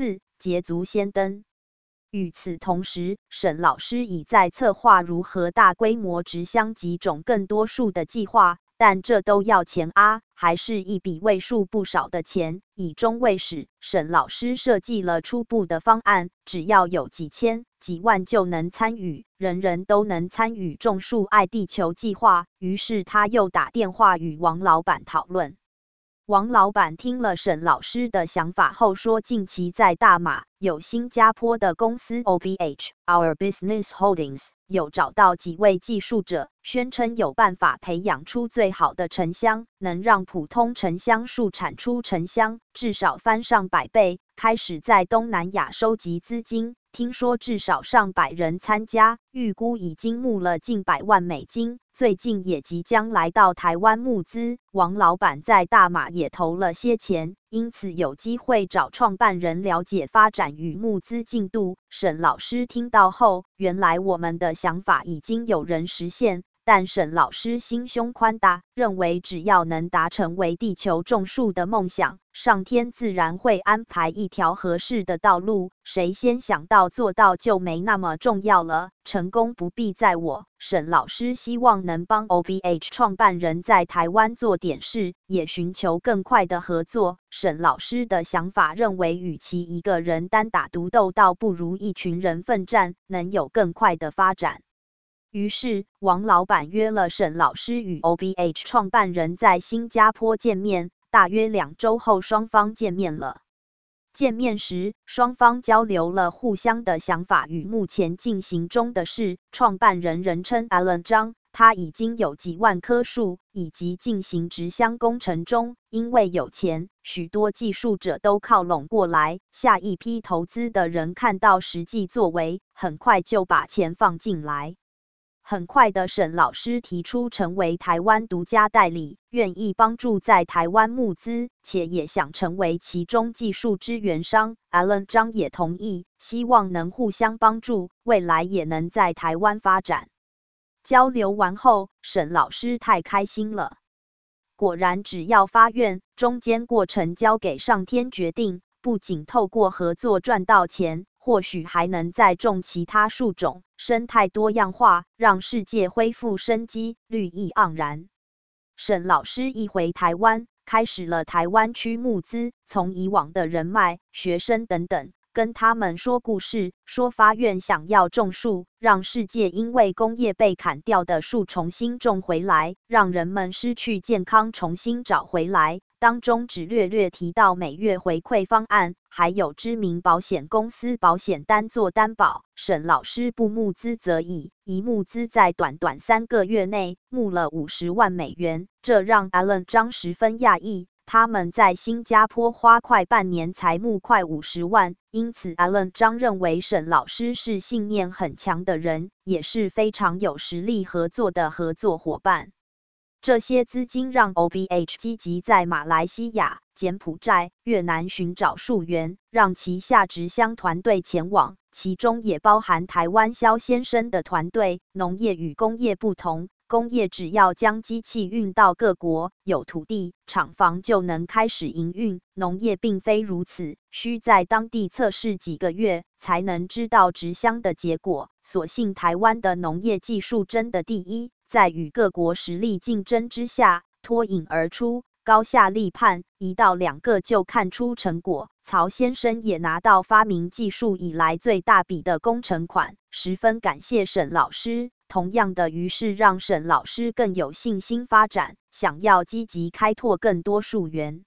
四捷足先登。与此同时，沈老师已在策划如何大规模植香及种更多树的计划，但这都要钱啊，还是一笔为数不少的钱。以终为始，沈老师设计了初步的方案，只要有几千、几万就能参与，人人都能参与种树爱地球计划。于是他又打电话与王老板讨论。王老板听了沈老师的想法后说，近期在大马有新加坡的公司 OBH Our Business Holdings 有找到几位技术者，宣称有办法培养出最好的沉香，能让普通沉香树产出沉香至少翻上百倍。开始在东南亚收集资金。听说至少上百人参加，预估已经募了近百万美金，最近也即将来到台湾募资。王老板在大马也投了些钱，因此有机会找创办人了解发展与募资进度。沈老师听到后，原来我们的想法已经有人实现。但沈老师心胸宽大，认为只要能达成为地球种树的梦想，上天自然会安排一条合适的道路。谁先想到做到就没那么重要了，成功不必在我。沈老师希望能帮 OBH 创办人在台湾做点事，也寻求更快的合作。沈老师的想法认为，与其一个人单打独斗，倒不如一群人奋战，能有更快的发展。于是，王老板约了沈老师与 OBH 创办人在新加坡见面。大约两周后，双方见面了。见面时，双方交流了互相的想法与目前进行中的事。创办人人称 Alan 张，他已经有几万棵树，以及进行植箱工程中。因为有钱，许多技术者都靠拢过来。下一批投资的人看到实际作为，很快就把钱放进来。很快的，沈老师提出成为台湾独家代理，愿意帮助在台湾募资，且也想成为其中技术支援商。Alan 张也同意，希望能互相帮助，未来也能在台湾发展。交流完后，沈老师太开心了。果然，只要发愿，中间过程交给上天决定，不仅透过合作赚到钱。或许还能再种其他树种，生态多样化，让世界恢复生机，绿意盎然。沈老师一回台湾，开始了台湾区募资，从以往的人脉、学生等等，跟他们说故事，说发愿想要种树，让世界因为工业被砍掉的树重新种回来，让人们失去健康重新找回来。当中只略略提到每月回馈方案，还有知名保险公司保险单做担保。沈老师不募资则已，一募资在短短三个月内募了五十万美元，这让 Alan 张十分讶异。他们在新加坡花快半年才募快五十万，因此 Alan 张认为沈老师是信念很强的人，也是非常有实力合作的合作伙伴。这些资金让 OBH 积极在马来西亚、柬埔寨、越南寻找树源，让旗下植香团队前往，其中也包含台湾肖先生的团队。农业与工业不同，工业只要将机器运到各国，有土地、厂房就能开始营运，农业并非如此，需在当地测试几个月才能知道植香的结果。所幸台湾的农业技术真的第一。在与各国实力竞争之下脱颖而出，高下立判，一到两个就看出成果。曹先生也拿到发明技术以来最大笔的工程款，十分感谢沈老师。同样的，于是让沈老师更有信心发展，想要积极开拓更多树源。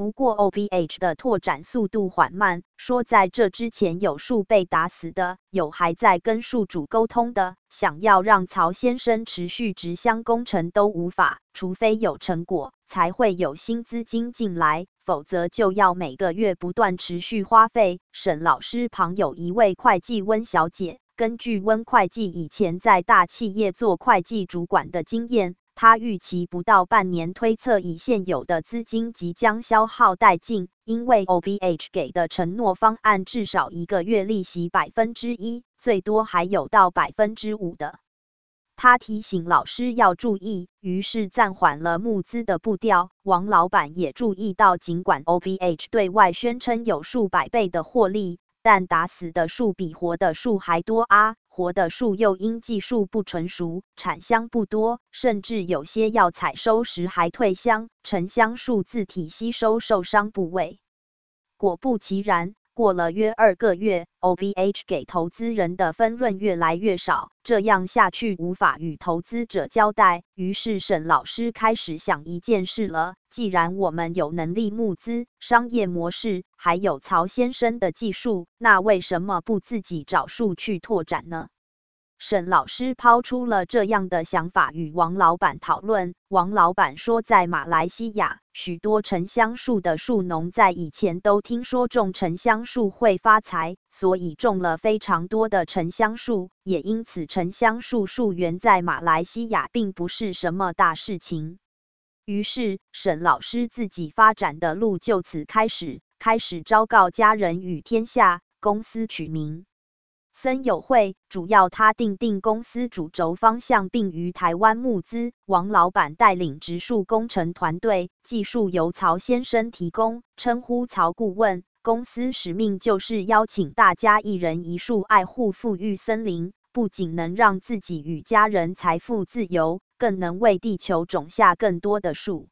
不过，OBH 的拓展速度缓慢，说在这之前有树被打死的，有还在跟树主沟通的，想要让曹先生持续植香工程都无法，除非有成果，才会有新资金进来，否则就要每个月不断持续花费。沈老师旁有一位会计温小姐，根据温会计以前在大企业做会计主管的经验。他预期不到半年，推测以现有的资金即将消耗殆尽，因为 OBH 给的承诺方案至少一个月利息百分之一，最多还有到百分之五的。他提醒老师要注意，于是暂缓了募资的步调。王老板也注意到，尽管 OBH 对外宣称有数百倍的获利，但打死的树比活的树还多啊！活的树又因技术不成熟，产香不多，甚至有些要采收时还退香。沉香树自体吸收受伤部位。果不其然。过了约二个月，OBH 给投资人的分润越来越少，这样下去无法与投资者交代。于是沈老师开始想一件事了：既然我们有能力募资、商业模式，还有曹先生的技术，那为什么不自己找数去拓展呢？沈老师抛出了这样的想法与王老板讨论。王老板说，在马来西亚，许多沉香树的树农在以前都听说种沉香树会发财，所以种了非常多的沉香树，也因此沉香树树园在马来西亚并不是什么大事情。于是，沈老师自己发展的路就此开始，开始昭告家人与天下，公司取名。森友会主要他定定公司主轴方向，并于台湾募资。王老板带领植树工程团队，技术由曹先生提供，称呼曹顾问。公司使命就是邀请大家一人一树，爱护富裕森林，不仅能让自己与家人财富自由，更能为地球种下更多的树。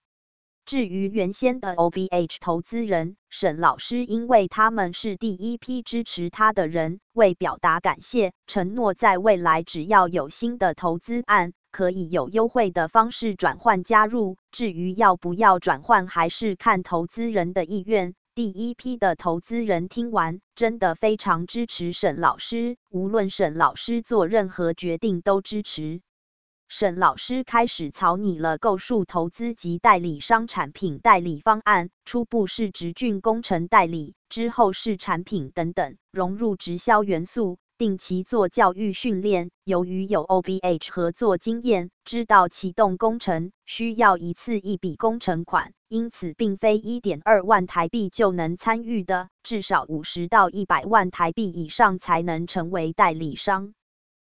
至于原先的 OBH 投资人沈老师，因为他们是第一批支持他的人，为表达感谢，承诺在未来只要有新的投资案，可以有优惠的方式转换加入。至于要不要转换，还是看投资人的意愿。第一批的投资人听完，真的非常支持沈老师，无论沈老师做任何决定都支持。沈老师开始草拟了购数投资及代理商产品代理方案，初步是直郡工程代理，之后是产品等等，融入直销元素，定期做教育训练。由于有 OBH 合作经验，知道启动工程需要一次一笔工程款，因此并非一点二万台币就能参与的，至少五十到一百万台币以上才能成为代理商。